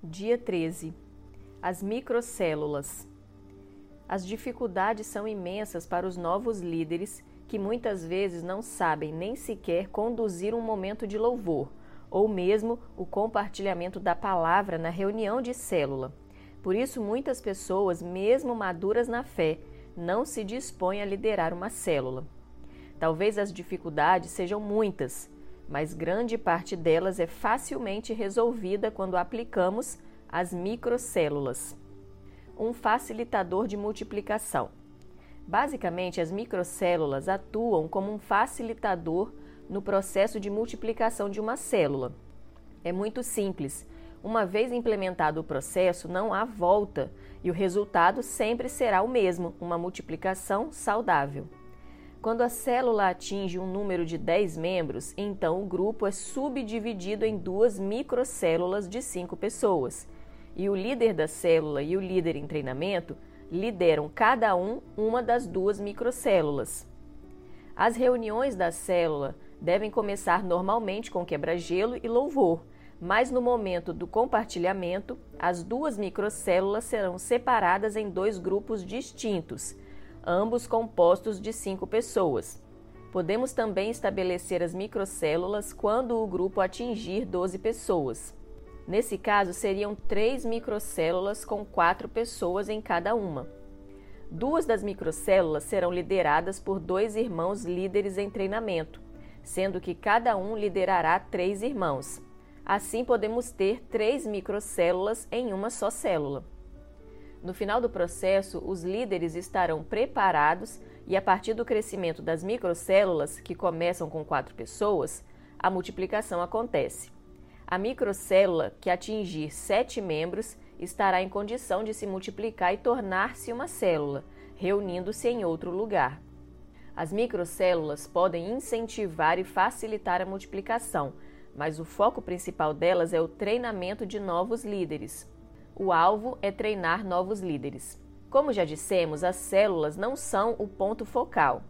Dia 13. As microcélulas. As dificuldades são imensas para os novos líderes que muitas vezes não sabem nem sequer conduzir um momento de louvor, ou mesmo o compartilhamento da palavra na reunião de célula. Por isso, muitas pessoas, mesmo maduras na fé, não se dispõem a liderar uma célula. Talvez as dificuldades sejam muitas, mas grande parte delas é facilmente resolvida quando aplicamos as microcélulas. Um facilitador de multiplicação. Basicamente, as microcélulas atuam como um facilitador no processo de multiplicação de uma célula. É muito simples. Uma vez implementado o processo, não há volta e o resultado sempre será o mesmo, uma multiplicação saudável. Quando a célula atinge um número de 10 membros, então o grupo é subdividido em duas microcélulas de 5 pessoas. E o líder da célula e o líder em treinamento lideram cada um uma das duas microcélulas. As reuniões da célula devem começar normalmente com quebra-gelo e louvor, mas no momento do compartilhamento, as duas microcélulas serão separadas em dois grupos distintos ambos compostos de cinco pessoas. Podemos também estabelecer as microcélulas quando o grupo atingir 12 pessoas. Nesse caso, seriam três microcélulas com quatro pessoas em cada uma. Duas das microcélulas serão lideradas por dois irmãos líderes em treinamento, sendo que cada um liderará três irmãos. Assim, podemos ter três microcélulas em uma só célula. No final do processo, os líderes estarão preparados e, a partir do crescimento das microcélulas, que começam com quatro pessoas, a multiplicação acontece. A microcélula que atingir sete membros estará em condição de se multiplicar e tornar-se uma célula, reunindo-se em outro lugar. As microcélulas podem incentivar e facilitar a multiplicação, mas o foco principal delas é o treinamento de novos líderes. O alvo é treinar novos líderes. Como já dissemos, as células não são o ponto focal.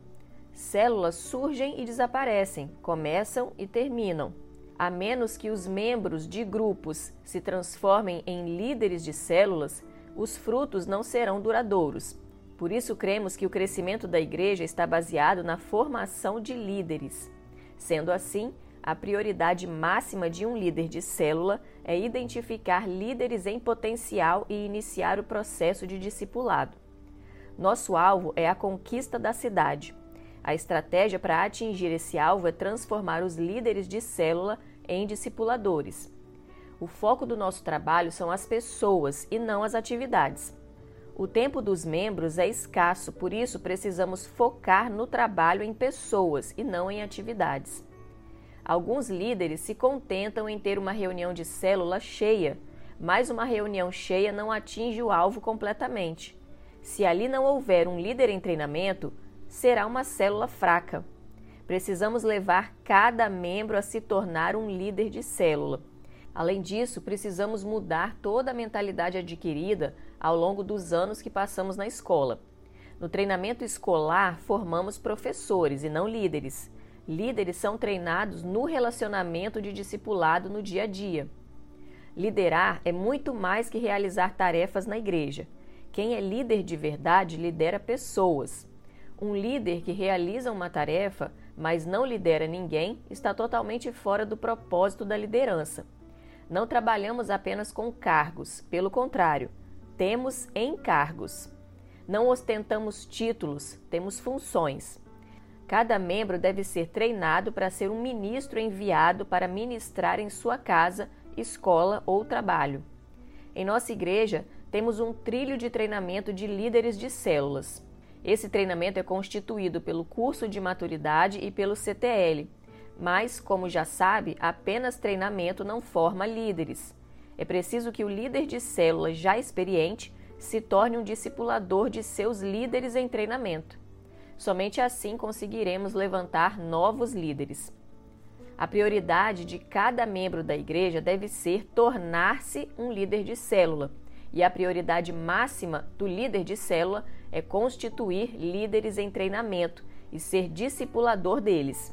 Células surgem e desaparecem, começam e terminam. A menos que os membros de grupos se transformem em líderes de células, os frutos não serão duradouros. Por isso, cremos que o crescimento da igreja está baseado na formação de líderes. Sendo assim, a prioridade máxima de um líder de célula é identificar líderes em potencial e iniciar o processo de discipulado. Nosso alvo é a conquista da cidade. A estratégia para atingir esse alvo é transformar os líderes de célula em discipuladores. O foco do nosso trabalho são as pessoas e não as atividades. O tempo dos membros é escasso, por isso precisamos focar no trabalho em pessoas e não em atividades. Alguns líderes se contentam em ter uma reunião de célula cheia, mas uma reunião cheia não atinge o alvo completamente. Se ali não houver um líder em treinamento, será uma célula fraca. Precisamos levar cada membro a se tornar um líder de célula. Além disso, precisamos mudar toda a mentalidade adquirida ao longo dos anos que passamos na escola. No treinamento escolar, formamos professores e não líderes. Líderes são treinados no relacionamento de discipulado no dia a dia. Liderar é muito mais que realizar tarefas na igreja. Quem é líder de verdade lidera pessoas. Um líder que realiza uma tarefa, mas não lidera ninguém, está totalmente fora do propósito da liderança. Não trabalhamos apenas com cargos, pelo contrário, temos encargos. Não ostentamos títulos, temos funções. Cada membro deve ser treinado para ser um ministro enviado para ministrar em sua casa, escola ou trabalho. Em nossa igreja, temos um trilho de treinamento de líderes de células. Esse treinamento é constituído pelo curso de maturidade e pelo CTL, mas, como já sabe, apenas treinamento não forma líderes. É preciso que o líder de célula já experiente se torne um discipulador de seus líderes em treinamento. Somente assim conseguiremos levantar novos líderes. A prioridade de cada membro da igreja deve ser tornar-se um líder de célula, e a prioridade máxima do líder de célula é constituir líderes em treinamento e ser discipulador deles.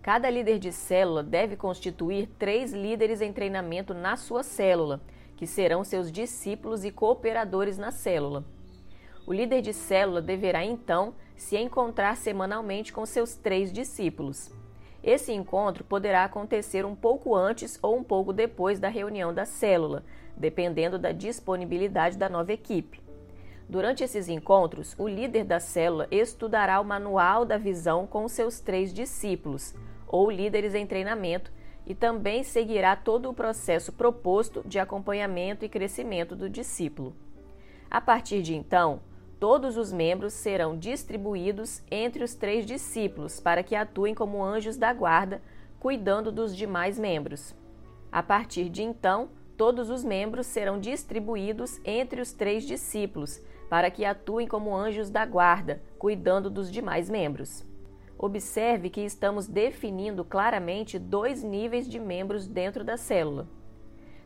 Cada líder de célula deve constituir três líderes em treinamento na sua célula, que serão seus discípulos e cooperadores na célula. O líder de célula deverá então se encontrar semanalmente com seus três discípulos. Esse encontro poderá acontecer um pouco antes ou um pouco depois da reunião da célula, dependendo da disponibilidade da nova equipe. Durante esses encontros, o líder da célula estudará o manual da visão com seus três discípulos, ou líderes em treinamento, e também seguirá todo o processo proposto de acompanhamento e crescimento do discípulo. A partir de então, todos os membros serão distribuídos entre os três discípulos para que atuem como anjos da guarda, cuidando dos demais membros. A partir de então, todos os membros serão distribuídos entre os três discípulos para que atuem como anjos da guarda, cuidando dos demais membros. Observe que estamos definindo claramente dois níveis de membros dentro da célula.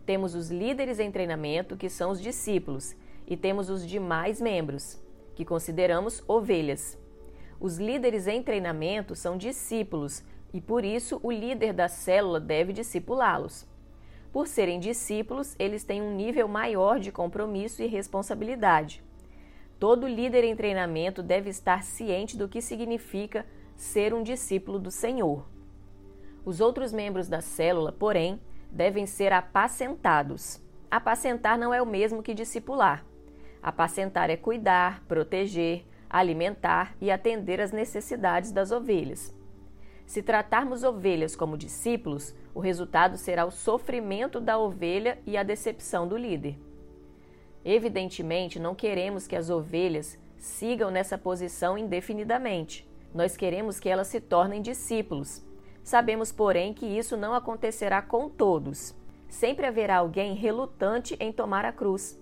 Temos os líderes em treinamento, que são os discípulos, e temos os demais membros, que consideramos ovelhas. Os líderes em treinamento são discípulos e por isso o líder da célula deve discipulá-los. Por serem discípulos, eles têm um nível maior de compromisso e responsabilidade. Todo líder em treinamento deve estar ciente do que significa ser um discípulo do Senhor. Os outros membros da célula, porém, devem ser apacentados. Apacentar não é o mesmo que discipular. Apacentar é cuidar, proteger, alimentar e atender às necessidades das ovelhas. Se tratarmos ovelhas como discípulos, o resultado será o sofrimento da ovelha e a decepção do líder. Evidentemente, não queremos que as ovelhas sigam nessa posição indefinidamente. Nós queremos que elas se tornem discípulos. Sabemos, porém, que isso não acontecerá com todos. Sempre haverá alguém relutante em tomar a cruz.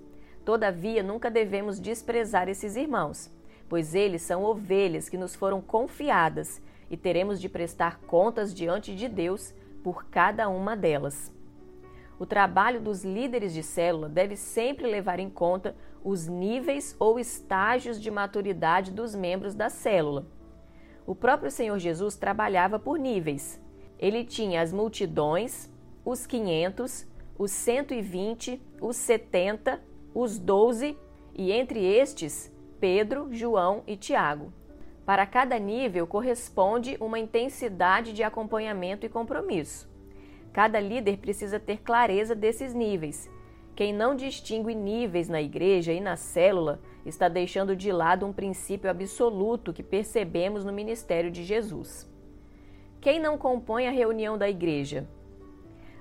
Todavia, nunca devemos desprezar esses irmãos, pois eles são ovelhas que nos foram confiadas e teremos de prestar contas diante de Deus por cada uma delas. O trabalho dos líderes de célula deve sempre levar em conta os níveis ou estágios de maturidade dos membros da célula. O próprio Senhor Jesus trabalhava por níveis. Ele tinha as multidões, os 500, os 120, os 70, os 12 e entre estes, Pedro, João e Tiago. Para cada nível corresponde uma intensidade de acompanhamento e compromisso. Cada líder precisa ter clareza desses níveis. Quem não distingue níveis na igreja e na célula está deixando de lado um princípio absoluto que percebemos no ministério de Jesus. Quem não compõe a reunião da igreja?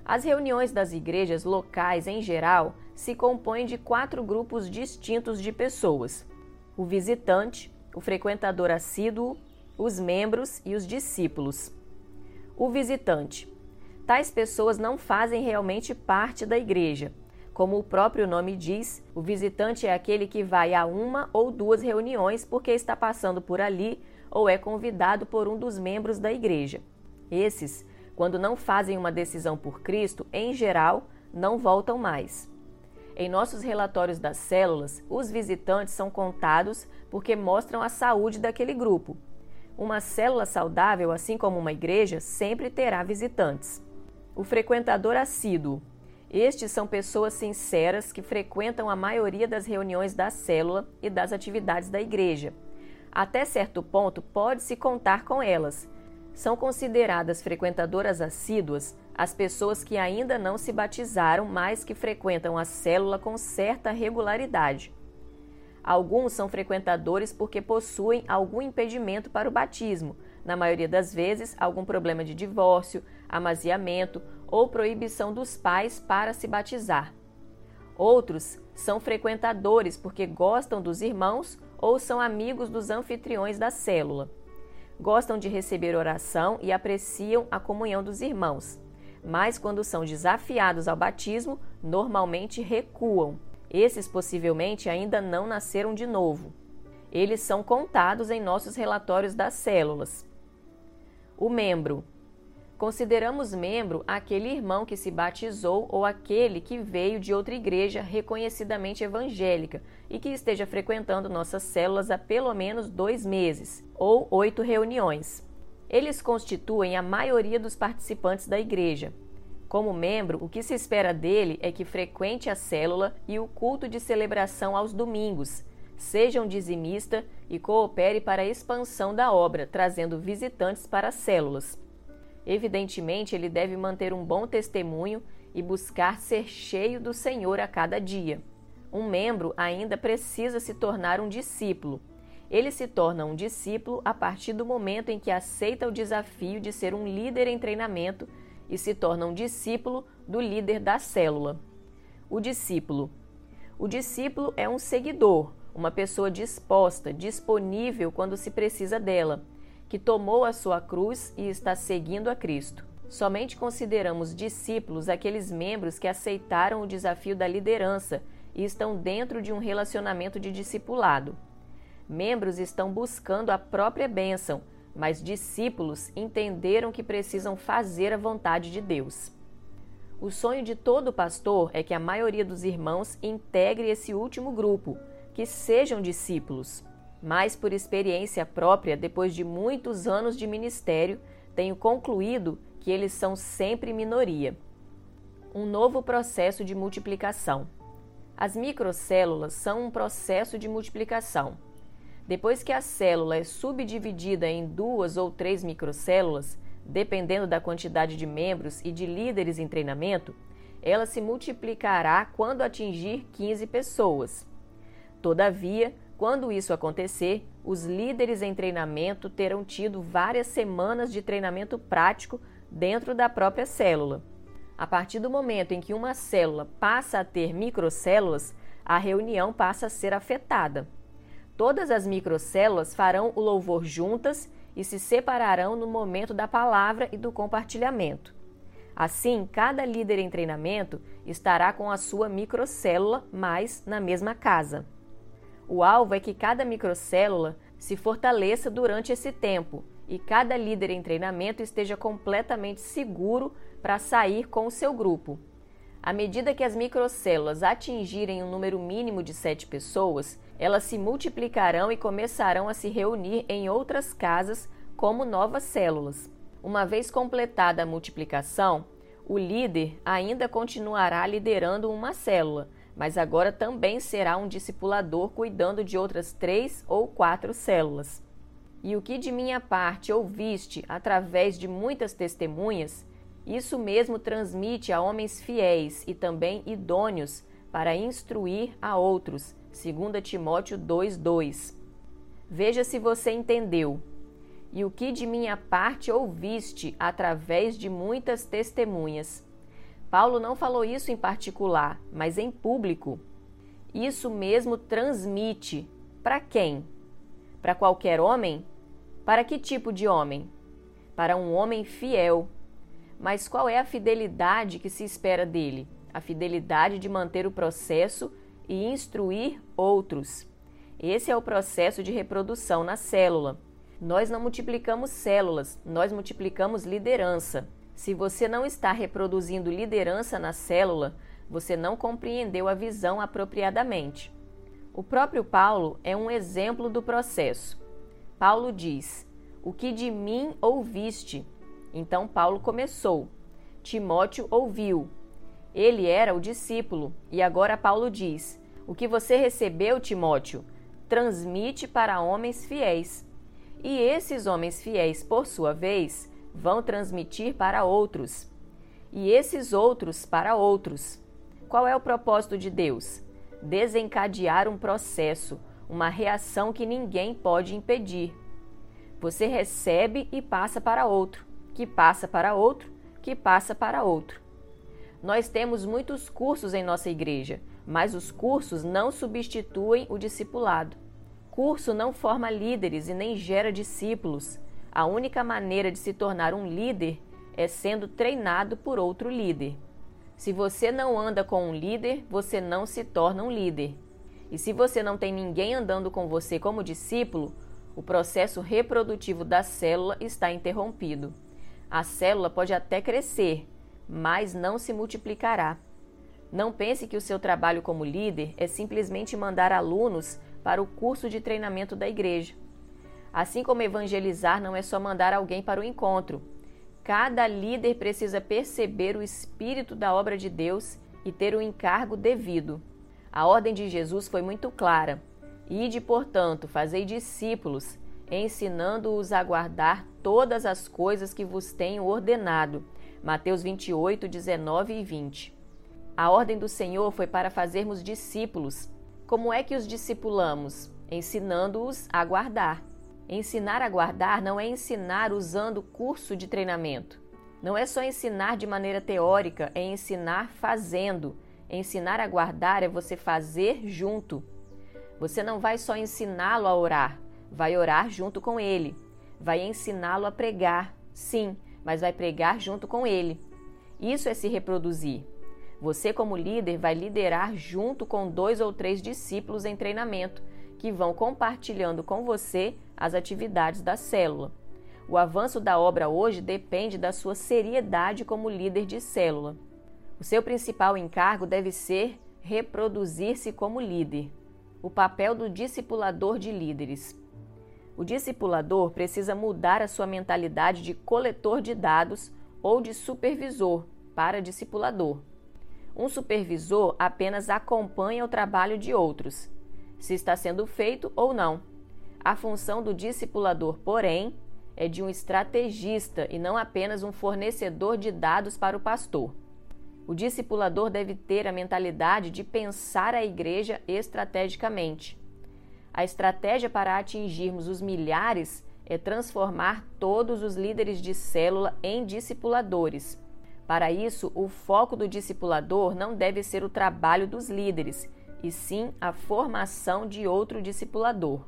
As reuniões das igrejas locais, em geral, se compõem de quatro grupos distintos de pessoas: o visitante, o frequentador assíduo, os membros e os discípulos. O visitante. Tais pessoas não fazem realmente parte da igreja como o próprio nome diz, o visitante é aquele que vai a uma ou duas reuniões porque está passando por ali ou é convidado por um dos membros da igreja. Esses, quando não fazem uma decisão por Cristo, em geral, não voltam mais. Em nossos relatórios das células, os visitantes são contados porque mostram a saúde daquele grupo. Uma célula saudável, assim como uma igreja, sempre terá visitantes. O frequentador assíduo estes são pessoas sinceras que frequentam a maioria das reuniões da célula e das atividades da igreja. Até certo ponto, pode-se contar com elas. São consideradas frequentadoras assíduas as pessoas que ainda não se batizaram, mas que frequentam a célula com certa regularidade. Alguns são frequentadores porque possuem algum impedimento para o batismo, na maioria das vezes, algum problema de divórcio, amaziamento ou proibição dos pais para se batizar. Outros são frequentadores porque gostam dos irmãos ou são amigos dos anfitriões da célula. Gostam de receber oração e apreciam a comunhão dos irmãos, mas quando são desafiados ao batismo, normalmente recuam. Esses possivelmente ainda não nasceram de novo. Eles são contados em nossos relatórios das células. O membro Consideramos membro aquele irmão que se batizou ou aquele que veio de outra igreja reconhecidamente evangélica e que esteja frequentando nossas células há pelo menos dois meses ou oito reuniões. Eles constituem a maioria dos participantes da igreja. Como membro, o que se espera dele é que frequente a célula e o culto de celebração aos domingos, seja um dizimista e coopere para a expansão da obra, trazendo visitantes para as células. Evidentemente, ele deve manter um bom testemunho e buscar ser cheio do Senhor a cada dia. Um membro ainda precisa se tornar um discípulo. Ele se torna um discípulo a partir do momento em que aceita o desafio de ser um líder em treinamento e se torna um discípulo do líder da célula. O discípulo. O discípulo é um seguidor, uma pessoa disposta, disponível quando se precisa dela, que tomou a sua cruz e está seguindo a Cristo. Somente consideramos discípulos aqueles membros que aceitaram o desafio da liderança e estão dentro de um relacionamento de discipulado. Membros estão buscando a própria bênção, mas discípulos entenderam que precisam fazer a vontade de Deus. O sonho de todo pastor é que a maioria dos irmãos integre esse último grupo, que sejam discípulos. Mas, por experiência própria, depois de muitos anos de ministério, tenho concluído que eles são sempre minoria. Um novo processo de multiplicação. As microcélulas são um processo de multiplicação. Depois que a célula é subdividida em duas ou três microcélulas, dependendo da quantidade de membros e de líderes em treinamento, ela se multiplicará quando atingir 15 pessoas. Todavia, quando isso acontecer, os líderes em treinamento terão tido várias semanas de treinamento prático dentro da própria célula. A partir do momento em que uma célula passa a ter microcélulas, a reunião passa a ser afetada. Todas as microcélulas farão o louvor juntas e se separarão no momento da palavra e do compartilhamento. Assim, cada líder em treinamento estará com a sua microcélula, mas na mesma casa. O alvo é que cada microcélula se fortaleça durante esse tempo e cada líder em treinamento esteja completamente seguro para sair com o seu grupo. À medida que as microcélulas atingirem um número mínimo de sete pessoas, elas se multiplicarão e começarão a se reunir em outras casas como novas células. Uma vez completada a multiplicação, o líder ainda continuará liderando uma célula, mas agora também será um discipulador cuidando de outras três ou quatro células. E o que de minha parte ouviste através de muitas testemunhas, isso mesmo transmite a homens fiéis e também idôneos para instruir a outros 2 Timóteo 2:2. Veja se você entendeu. E o que de minha parte ouviste através de muitas testemunhas. Paulo não falou isso em particular, mas em público. Isso mesmo transmite para quem? Para qualquer homem? Para que tipo de homem? Para um homem fiel. Mas qual é a fidelidade que se espera dele? A fidelidade de manter o processo e instruir outros. Esse é o processo de reprodução na célula. Nós não multiplicamos células, nós multiplicamos liderança. Se você não está reproduzindo liderança na célula, você não compreendeu a visão apropriadamente. O próprio Paulo é um exemplo do processo. Paulo diz: O que de mim ouviste? Então Paulo começou. Timóteo ouviu. Ele era o discípulo, e agora Paulo diz: O que você recebeu, Timóteo, transmite para homens fiéis. E esses homens fiéis, por sua vez, vão transmitir para outros. E esses outros para outros. Qual é o propósito de Deus? Desencadear um processo, uma reação que ninguém pode impedir. Você recebe e passa para outro, que passa para outro, que passa para outro. Nós temos muitos cursos em nossa igreja, mas os cursos não substituem o discipulado. Curso não forma líderes e nem gera discípulos. A única maneira de se tornar um líder é sendo treinado por outro líder. Se você não anda com um líder, você não se torna um líder. E se você não tem ninguém andando com você como discípulo, o processo reprodutivo da célula está interrompido. A célula pode até crescer, mas não se multiplicará. Não pense que o seu trabalho como líder é simplesmente mandar alunos para o curso de treinamento da igreja. Assim como evangelizar não é só mandar alguém para o encontro. Cada líder precisa perceber o espírito da obra de Deus e ter o encargo devido. A ordem de Jesus foi muito clara: Ide, portanto, fazei discípulos, ensinando-os a guardar todas as coisas que vos tenho ordenado. Mateus 28, 19 e 20. A ordem do Senhor foi para fazermos discípulos. Como é que os discipulamos? Ensinando-os a guardar. Ensinar a guardar não é ensinar usando curso de treinamento. Não é só ensinar de maneira teórica, é ensinar fazendo. Ensinar a guardar é você fazer junto. Você não vai só ensiná-lo a orar, vai orar junto com ele. Vai ensiná-lo a pregar, sim, mas vai pregar junto com ele. Isso é se reproduzir. Você, como líder, vai liderar junto com dois ou três discípulos em treinamento, que vão compartilhando com você as atividades da célula. O avanço da obra hoje depende da sua seriedade como líder de célula. O seu principal encargo deve ser reproduzir-se como líder. O papel do discipulador de líderes. O discipulador precisa mudar a sua mentalidade de coletor de dados ou de supervisor para discipulador. Um supervisor apenas acompanha o trabalho de outros, se está sendo feito ou não. A função do discipulador, porém, é de um estrategista e não apenas um fornecedor de dados para o pastor. O discipulador deve ter a mentalidade de pensar a igreja estrategicamente. A estratégia para atingirmos os milhares é transformar todos os líderes de célula em discipuladores. Para isso, o foco do discipulador não deve ser o trabalho dos líderes, e sim a formação de outro discipulador.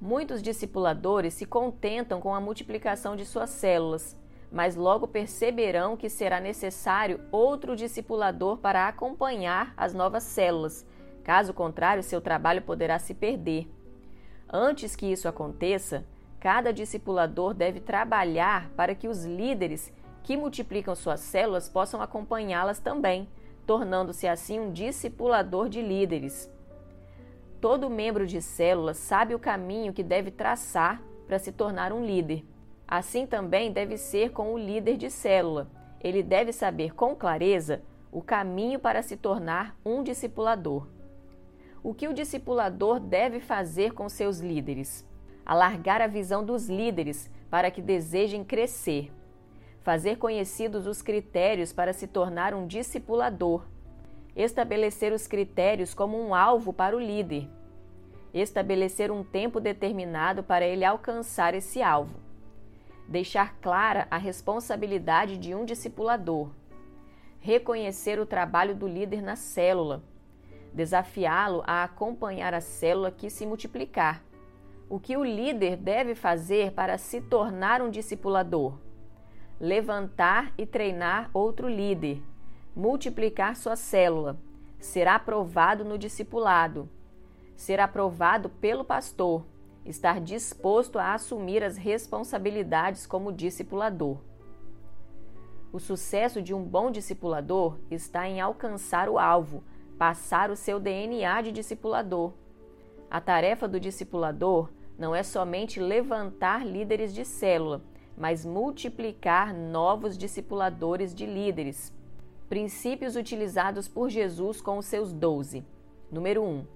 Muitos discipuladores se contentam com a multiplicação de suas células, mas logo perceberão que será necessário outro discipulador para acompanhar as novas células. Caso contrário, seu trabalho poderá se perder. Antes que isso aconteça, cada discipulador deve trabalhar para que os líderes que multiplicam suas células possam acompanhá-las também, tornando-se assim um discipulador de líderes. Todo membro de célula sabe o caminho que deve traçar para se tornar um líder. Assim também deve ser com o líder de célula. Ele deve saber com clareza o caminho para se tornar um discipulador. O que o discipulador deve fazer com seus líderes? Alargar a visão dos líderes para que desejem crescer. Fazer conhecidos os critérios para se tornar um discipulador. Estabelecer os critérios como um alvo para o líder, estabelecer um tempo determinado para ele alcançar esse alvo, deixar clara a responsabilidade de um discipulador, reconhecer o trabalho do líder na célula, desafiá-lo a acompanhar a célula que se multiplicar. O que o líder deve fazer para se tornar um discipulador? Levantar e treinar outro líder multiplicar sua célula, será aprovado no discipulado, ser aprovado pelo pastor, estar disposto a assumir as responsabilidades como discipulador. O sucesso de um bom discipulador está em alcançar o alvo, passar o seu DNA de discipulador. A tarefa do discipulador não é somente levantar líderes de célula, mas multiplicar novos discipuladores de líderes. Princípios utilizados por Jesus com os seus doze. Número 1. Um,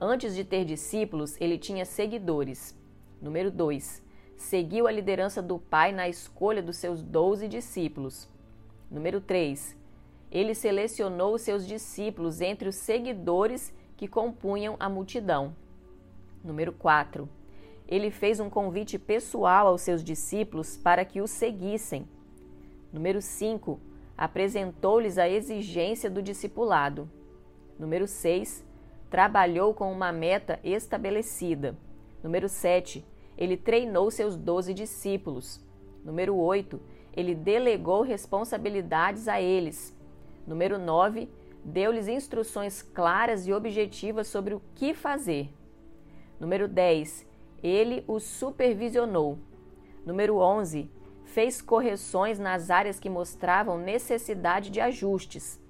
antes de ter discípulos, ele tinha seguidores. Número 2. Seguiu a liderança do Pai na escolha dos seus doze discípulos. Número 3. Ele selecionou seus discípulos entre os seguidores que compunham a multidão. Número 4. Ele fez um convite pessoal aos seus discípulos para que o seguissem. Número 5 apresentou-lhes a exigência do discipulado. Número 6. Trabalhou com uma meta estabelecida. Número 7. Ele treinou seus doze discípulos. Número 8. Ele delegou responsabilidades a eles. Número 9. Deu-lhes instruções claras e objetivas sobre o que fazer. Número 10. Ele os supervisionou. Número 11 fez correções nas áreas que mostravam necessidade de ajustes.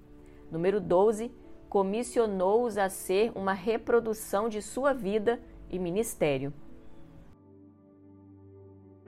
Número 12, comissionou-os a ser uma reprodução de sua vida e ministério.